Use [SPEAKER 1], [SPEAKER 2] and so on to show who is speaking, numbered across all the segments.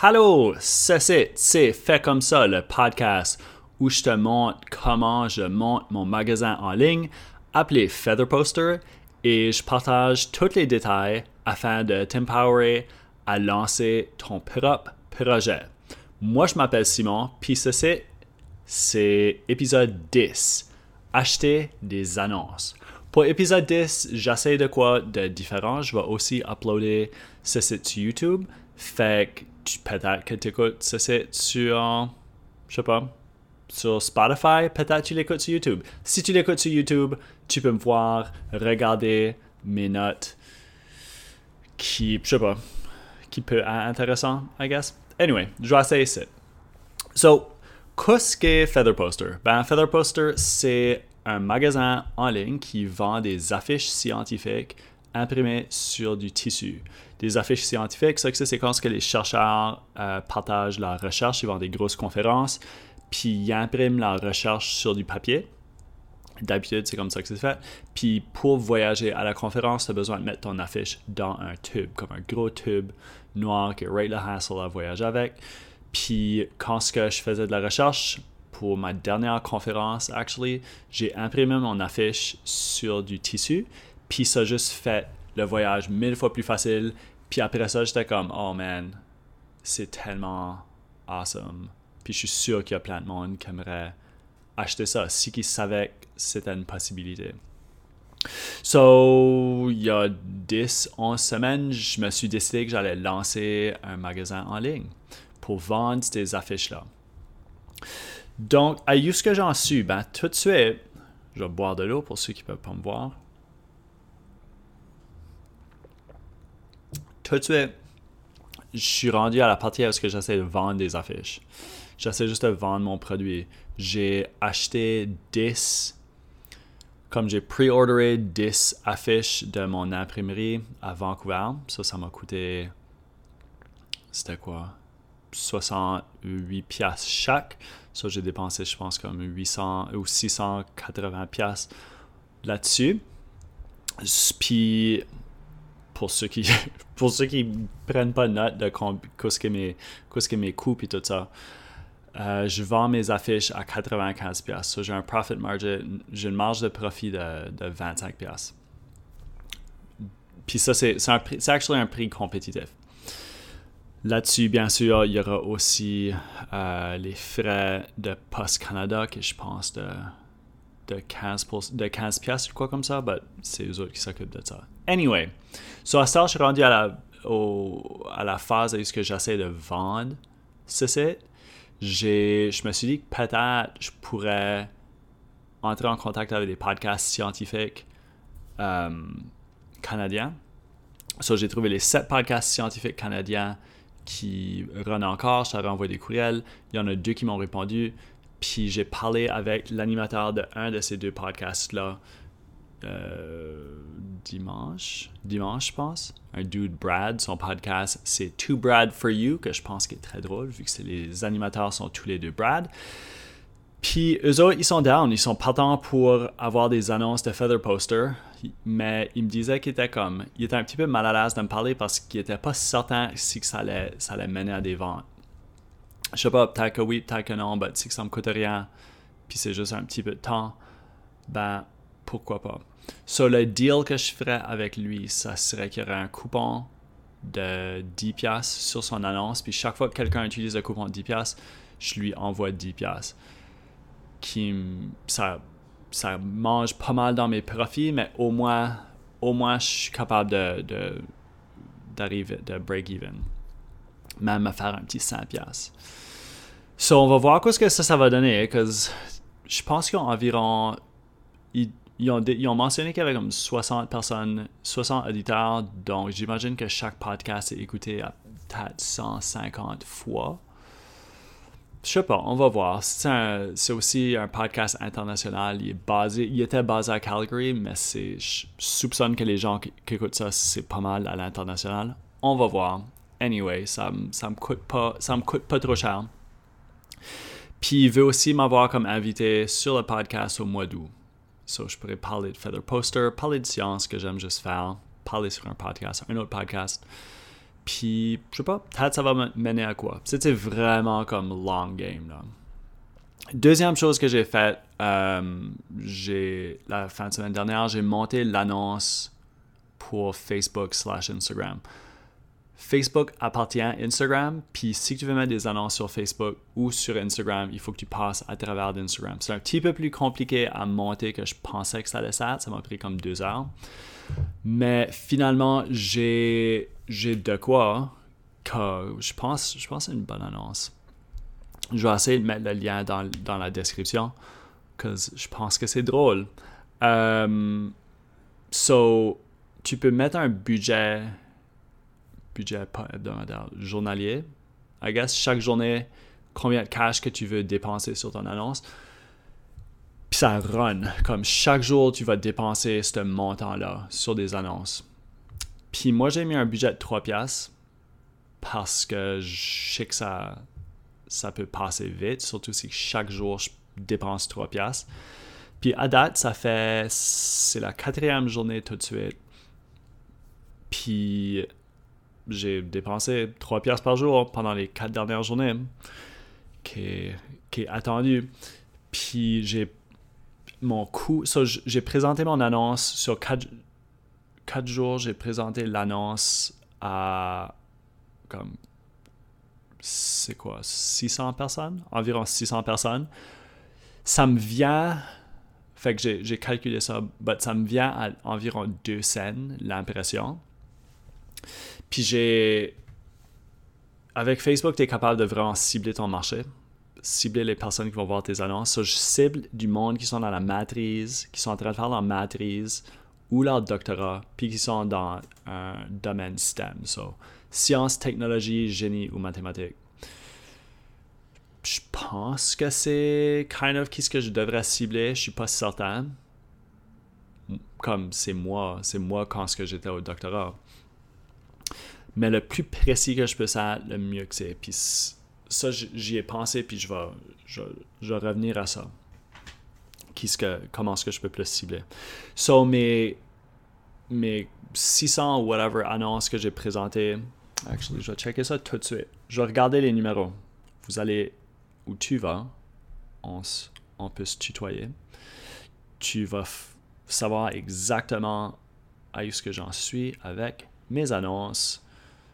[SPEAKER 1] Allô, c'est c'est Fait comme ça, le podcast où je te montre comment je monte mon magasin en ligne appelé Feather Poster et je partage tous les détails afin de t'empowerer à lancer ton propre projet. Moi, je m'appelle Simon, puis ceci, c'est épisode 10. Acheter des annonces. Pour épisode 10, j'essaie de quoi de différent. Je vais aussi uploader ce site sur YouTube. Fait que peut-être que tu écoutes ce site sur, je sais pas, sur Spotify, peut-être tu l'écoutes sur YouTube. Si tu l'écoutes sur YouTube, tu peux me voir regarder mes notes qui, je sais pas, qui peut être intéressant, I guess. Anyway, je vais essayer ça. So, qu'est-ce que Feather Poster? Ben, Feather Poster, c'est un magasin en ligne qui vend des affiches scientifiques imprimées sur du tissu. Des affiches scientifiques, c'est quand que les chercheurs euh, partagent leur recherche, ils vont des grosses conférences, puis ils impriment leur recherche sur du papier. D'habitude, c'est comme ça que c'est fait. Puis pour voyager à la conférence, tu as besoin de mettre ton affiche dans un tube, comme un gros tube noir qui est le hassle à voyager avec. Puis quand ce que je faisais de la recherche, pour ma dernière conférence, actually, j'ai imprimé mon affiche sur du tissu. Puis ça a juste fait le voyage mille fois plus facile. Puis après ça, j'étais comme, oh man, c'est tellement awesome. Puis je suis sûr qu'il y a plein de monde qui aimerait acheter ça si qui savaient que c'était une possibilité. So, il y a 10, 11 semaines, je me suis décidé que j'allais lancer un magasin en ligne pour vendre ces affiches-là. Donc, à ce que j'en suis, ben, tout de suite, je vais boire de l'eau pour ceux qui ne peuvent pas me voir. Tout de suite, je suis rendu à la partie où j'essaie de vendre des affiches. J'essaie juste de vendre mon produit. J'ai acheté 10 comme j'ai pre-orderé 10 affiches de mon imprimerie à Vancouver, ça, ça m'a coûté. C'était quoi? 68 pièces chaque. Ça, j'ai dépensé, je pense, comme 800 ou 680 pièces là-dessus. Puis, pour ceux qui pour ceux qui prennent pas note de qu'est-ce que mes, que mes coûts et tout ça, euh, je vends mes affiches à 95$. So, j'ai un profit margin, j'ai une marge de profit de, de 25$. Puis ça, c'est, c'est, un actually un prix compétitif. Là-dessus, bien sûr, il y aura aussi euh, les frais de Post Canada, que je pense de, de 15$, de 15 ou quoi comme ça, mais c'est eux autres qui s'occupent de ça. Anyway, so à ça, je suis rendu à la, à la phase où j'essaie de vendre ce site je me suis dit que peut-être je pourrais entrer en contact avec des podcasts scientifiques euh, canadiens. So, j'ai trouvé les sept podcasts scientifiques canadiens qui run encore. Je t'avais envoyé des courriels. Il y en a deux qui m'ont répondu. Puis j'ai parlé avec l'animateur de un de ces deux podcasts-là euh, dimanche, dimanche, je pense. Un dude, Brad, son podcast, c'est Too Brad for You, que je pense qu'il est très drôle, vu que les animateurs sont tous les deux Brad. Puis eux autres, ils sont down, ils sont partants pour avoir des annonces de Feather Poster, mais ils me disaient qu'il était comme, il était un petit peu mal à l'aise de me parler parce qu'il était pas certain si que ça allait, ça allait mener à des ventes. Je sais pas, peut-être que oui, peut-être que non, mais si que ça me coûte rien, puis c'est juste un petit peu de temps, ben pourquoi pas. Sur le deal que je ferais avec lui, ça serait qu'il y aurait un coupon de 10$ sur son annonce, puis chaque fois que quelqu'un utilise le coupon de 10$, je lui envoie 10$. Qui, ça, ça mange pas mal dans mes profits, mais au moins, au moins je suis capable de, d'arriver, de break even. Même à faire un petit 100$. So, on va voir ce que ça, va donner, parce je pense qu'il y a environ ils ont, mentionné qu'il y avait comme 60 personnes, 60 auditeurs, donc j'imagine que chaque podcast est écouté à peut-être 150 fois. Je sais pas, on va voir. C'est aussi un podcast international. Il, est basé, il était basé à Calgary, mais je soupçonne que les gens qui, écoutent ça, c'est pas mal à l'international. On va voir. Anyway, ça, me coûte pas, ça me coûte pas trop cher. Puis il veut aussi m'avoir comme invité sur le podcast au mois d'août. So, je pourrais parler de Feather Poster, parler de science que j'aime juste faire, parler sur un podcast, un autre podcast. Puis, je sais pas, peut-être ça va mener à quoi. C'était vraiment comme long game. Là. Deuxième chose que j'ai faite, euh, j'ai la fin de semaine dernière, j'ai monté l'annonce pour Facebook slash Instagram. Facebook appartient à Instagram, puis si tu veux mettre des annonces sur Facebook ou sur Instagram, il faut que tu passes à travers d'Instagram. C'est un petit peu plus compliqué à monter que je pensais que ça allait être. Ça m'a pris comme deux heures. Mais finalement, j'ai, de quoi que je pense, je pense c'est une bonne annonce. Je vais essayer de mettre le lien dans, dans la description, parce que je pense que c'est drôle. Um, so, tu peux mettre un budget, budget hebdomadaire, journalier. I guess chaque journée, combien de cash que tu veux dépenser sur ton annonce. Puis ça run. Comme chaque jour, tu vas dépenser ce montant-là sur des annonces. Puis moi, j'ai mis un budget de 3 piastres parce que je sais que ça, ça peut passer vite, surtout si chaque jour, je dépense 3 piastres. Puis à date, ça fait... C'est la quatrième journée tout de suite. Puis j'ai dépensé 3 piastres par jour pendant les 4 dernières journées, qui est, qui attendu. Puis j'ai présenté mon annonce sur 4, jours. J'ai présenté l'annonce à c'est quoi 600 personnes? Environ 600 personnes ça me vient fait que j'ai calculé ça mais ça me vient à environ 2 cents l'impression puis j'ai avec Facebook tu es capable de vraiment cibler ton marché cibler les personnes qui vont voir tes annonces. je cible du monde qui sont dans la matrice, qui sont en train de faire leur matrice ou leur doctorat, puis qui sont dans un domaine STEM, so sciences, technologie, génie ou mathématiques. Je pense que c'est kind of qui ce que je devrais cibler, je suis pas certain. Comme c'est moi, c'est moi quand j'étais au doctorat. Mais le plus précis que je peux ça, le mieux que c'est. Puis ça, j'y ai pensé, puis je vais, je, revenir à ça. Qui que, comment est-ce que je peux plus cibler. So, mes, mes 600 ou whatever annonces que j'ai présentées, actually, je vais checker ça tout de suite. Je vais regarder les numéros. Vous allez où tu vas, on, on peut se tutoyer. Tu vas savoir exactement à où ce que j'en suis avec mes annonces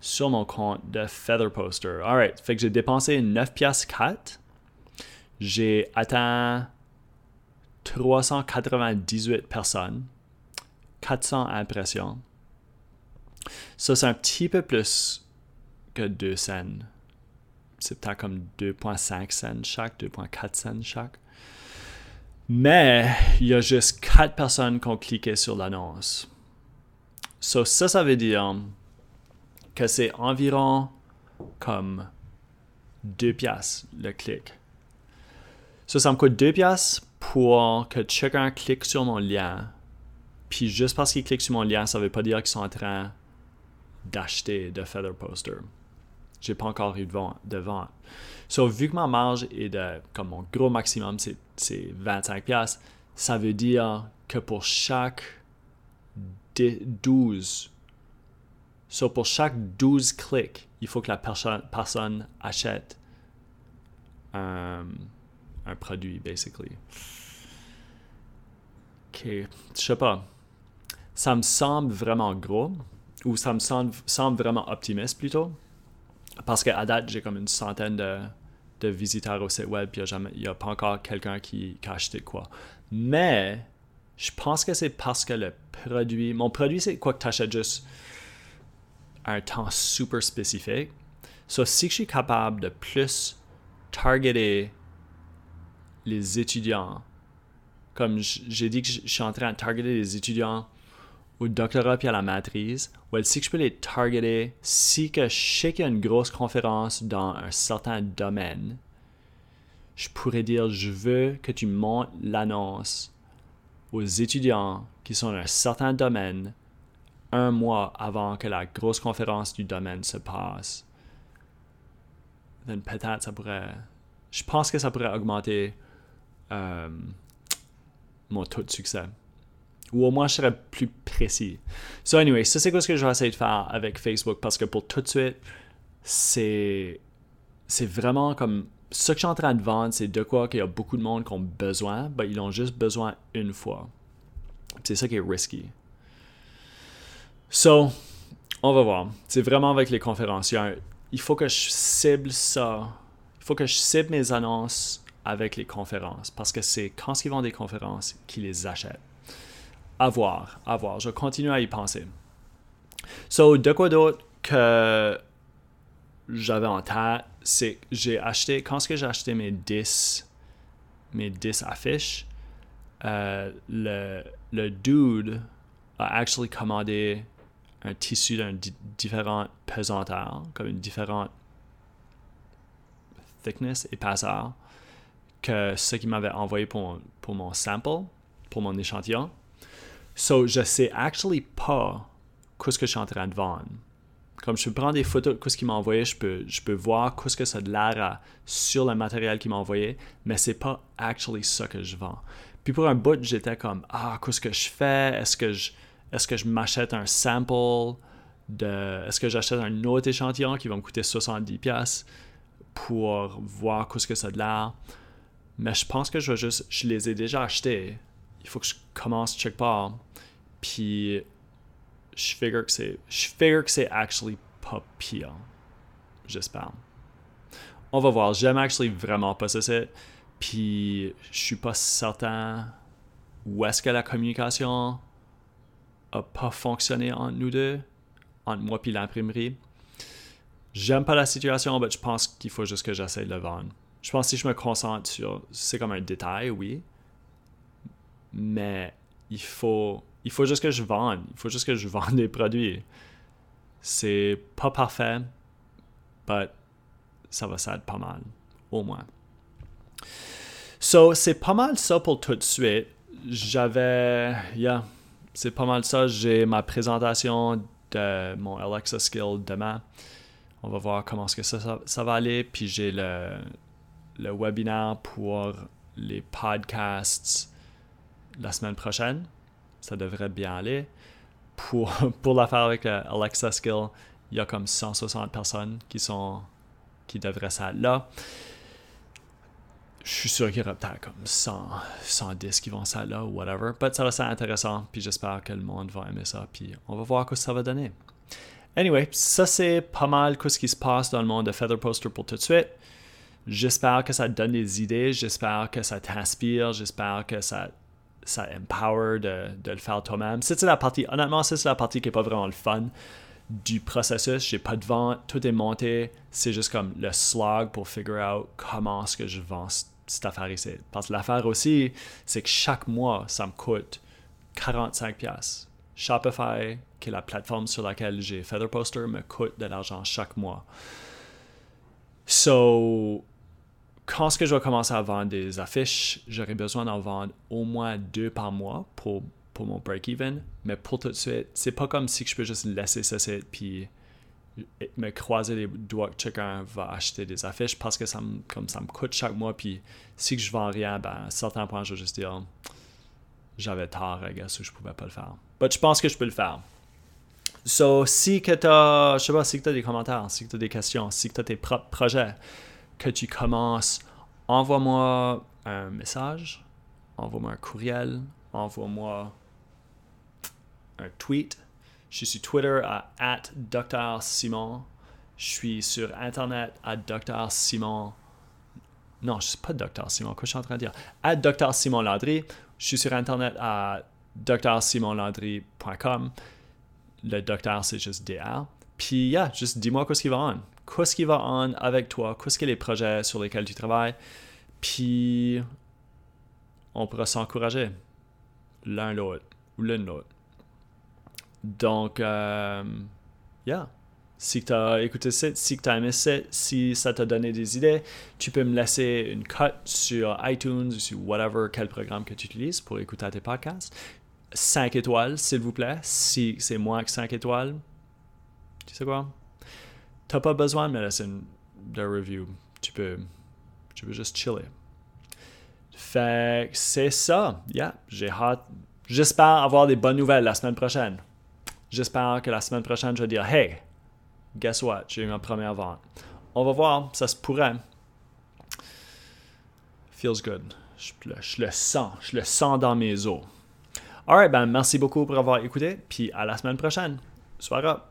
[SPEAKER 1] sur mon compte de Feather Poster. Alright, fait que j'ai dépensé 9 pièces 4. J'ai atteint 398 personnes, 400 impressions. Ça, c'est un petit peu plus que 2 cents. C'est peut-être comme 2,5 cents chaque, 2,4 cents chaque. Mais il y a juste 4 personnes qui ont cliqué sur l'annonce. So, ça, ça veut dire que c'est environ comme 2 piastres le clic. Ça, ça me coûte 2 piastres pour que chacun clique sur mon lien. Puis juste parce qu'ils cliquent sur mon lien, ça ne veut pas dire qu'ils sont en train d'acheter de Feather Poster. J'ai pas encore eu de vente. De. So, vu que ma marge est de, comme mon gros maximum, c'est 25 piastres, ça veut dire que pour chaque 12 So, pour chaque 12 clics, il faut que la personne achète un, produit, basically. Ok, je sais pas. Ça me semble vraiment gros, ou ça me semble, vraiment optimiste plutôt. Parce qu'à date, j'ai comme une centaine de, de visiteurs au site web, puis il n'y a, pas encore quelqu'un qui, qui, a acheté quoi. Mais, je pense que c'est parce que le produit. Mon produit, c'est quoi que tu achètes juste? Un temps super spécifique. So, si je suis capable de plus targeter les étudiants, comme j'ai dit que je suis en train de targeter les étudiants au doctorat puis à la maîtrise, well, si je peux les targeter, si je sais qu'il y a une grosse conférence dans un certain domaine, je pourrais dire je veux que tu montes l'annonce aux étudiants qui sont dans un certain domaine un mois avant que la grosse conférence du domaine se passe, then peut-être ça pourrait. Je pense que ça pourrait augmenter euh, mon taux de succès. Ou au moins, je serais plus précis. So, anyway, ça, c'est quoi ce que je vais essayer de faire avec Facebook parce que pour tout de suite, c'est. C'est vraiment comme. Ce que je suis en train de vendre, c'est de quoi qu'il y a beaucoup de monde qui ont besoin, mais ils ont juste besoin une fois. C'est ça qui est risky. So, on va voir. C'est vraiment avec les conférences. Il faut que je cible ça. Il faut que je cible mes annonces avec les conférences parce que c'est quand ils vont des conférences qu'ils les achètent. À voir, à voir. Je continue à y penser. So, de quoi d'autre que j'avais en tête, c'est que j'ai acheté, quand j'ai acheté mes 10, mes 10 affiches, euh, le, le dude a actually commandé un tissu d'une différente pesanteur, comme une différente thickness, épaisseur, que ce qu'il m'avait envoyé pour, pour mon sample, pour mon échantillon. So, je sais actually pas qu'est-ce que je suis en train de vendre. Comme je peux prendre des photos de ce qu'il m'a envoyé, je peux, je peux voir qu'est-ce que ça a l'air sur le matériel qu'il m'a envoyé, mais c'est pas actually ça que je vends. Puis pour un bout, j'étais comme ah qu'est-ce que je fais? Est-ce que je est-ce que je m'achète un sample de est-ce que j'achète un autre échantillon qui va me coûter 70 pièces pour voir qu'est-ce que ça de l'air? Mais je pense que je vais juste je les ai déjà achetés. Il faut que je commence quelque part. Puis je figure que c'est je figure que c'est actually pas pire j'espère. On va voir. J'aime actually vraiment pas ça puis je suis pas certain où est-ce que la communication a pas fonctionné entre nous deux, entre moi et l'imprimerie. J'aime pas la situation, mais je pense qu'il faut juste que j'essaie de le vendre. Je pense que si je me concentre sur. C'est comme un détail, oui. Mais il faut. Il faut juste que je vende. Il faut juste que je vende des produits. C'est pas parfait, mais ça va s'aider pas mal. Au moins. So, c'est pas mal ça pour tout de suite. J'avais. Yeah c'est pas mal ça. J'ai ma présentation de mon Alexa Skill demain. On va voir comment est-ce que ça, ça, va aller. Puis j'ai le, le webinaire pour les podcasts la semaine prochaine. Ça devrait bien aller. Pour, pour l'affaire avec le Alexa Skill, il y a comme 160 personnes qui sont qui devraient être là je suis sûr qu'il y aura peut-être comme 100, 110 qui vont ça là ou whatever. Mais ça va être intéressant, puis j'espère que le monde va aimer ça, puis on va voir ce que ça va donner. Anyway, ça c'est pas mal ce qui se passe dans le monde de Feather Poster pour tout de suite. J'espère que ça te donne des idées, j'espère que ça t'inspire, j'espère que ça, ça empower de, de le faire toi-même. C'est la partie, honnêtement, c'est la partie qui n'est pas vraiment le fun du processus. J'ai pas de vente, tout est monté. C'est juste comme le slog pour figure out comment est-ce que je vends cette affaire ici. Parce que l'affaire aussi, c'est que chaque mois, ça me coûte 45$. Shopify, qui est la plateforme sur laquelle j'ai Feather Poster, me coûte de l'argent chaque mois. So, quand ce que je vais commencer à vendre des affiches, j'aurai besoin d'en vendre au moins deux par mois pour, pour mon break-even. Mais pour tout de suite, c'est pas comme si je peux juste laisser ça puis me croiser les doigts que quelqu'un va acheter des affiches parce que ça me, comme ça me coûte chaque mois. Puis si je vends rien, ben, à certains points, je vais juste dire j'avais tort, I guess, ou je pouvais pas le faire. Mais je pense que je peux le faire. So, si que as, je sais pas, si tu as des commentaires, si tu as des questions, si tu as tes propres projets, que tu commences, envoie-moi un message, envoie-moi un courriel, envoie-moi un tweet je suis sur Twitter à Dr Simon. Je suis sur Internet à Dr Simon. Non, je ne suis pas Dr Simon. Quoi je suis en train de dire? À Dr Simon Landry. Je suis sur Internet à drsimonlandry.com. Le docteur, c'est juste DR. Puis, juste dis-moi qu'est-ce qui va en. Qu'est-ce qui va en avec toi? Qu'est-ce que les projets sur lesquels tu travailles? Puis, on pourra s'encourager l'un l'autre ou l'une l'autre. Donc, euh, yeah. Si tu as écouté ça, si tu as aimé ça, si ça t'a donné des idées, tu peux me laisser une cote sur iTunes ou sur whatever, quel programme que tu utilises pour écouter tes podcasts. 5 étoiles, s'il vous plaît. Si c'est moins que 5 étoiles, tu sais quoi? T'as pas besoin de me laisser une review. Tu peux, tu peux juste chiller. Fait c'est ça. Yeah, j'ai hâte J'espère avoir des bonnes nouvelles la semaine prochaine. J'espère que la semaine prochaine, je vais dire Hey, guess what? J'ai eu ma première vente. On va voir, ça se pourrait. Feels good. Je le, je le sens. Je le sens dans mes os. Alright, ben merci beaucoup pour avoir écouté. Puis à la semaine prochaine. Soir up.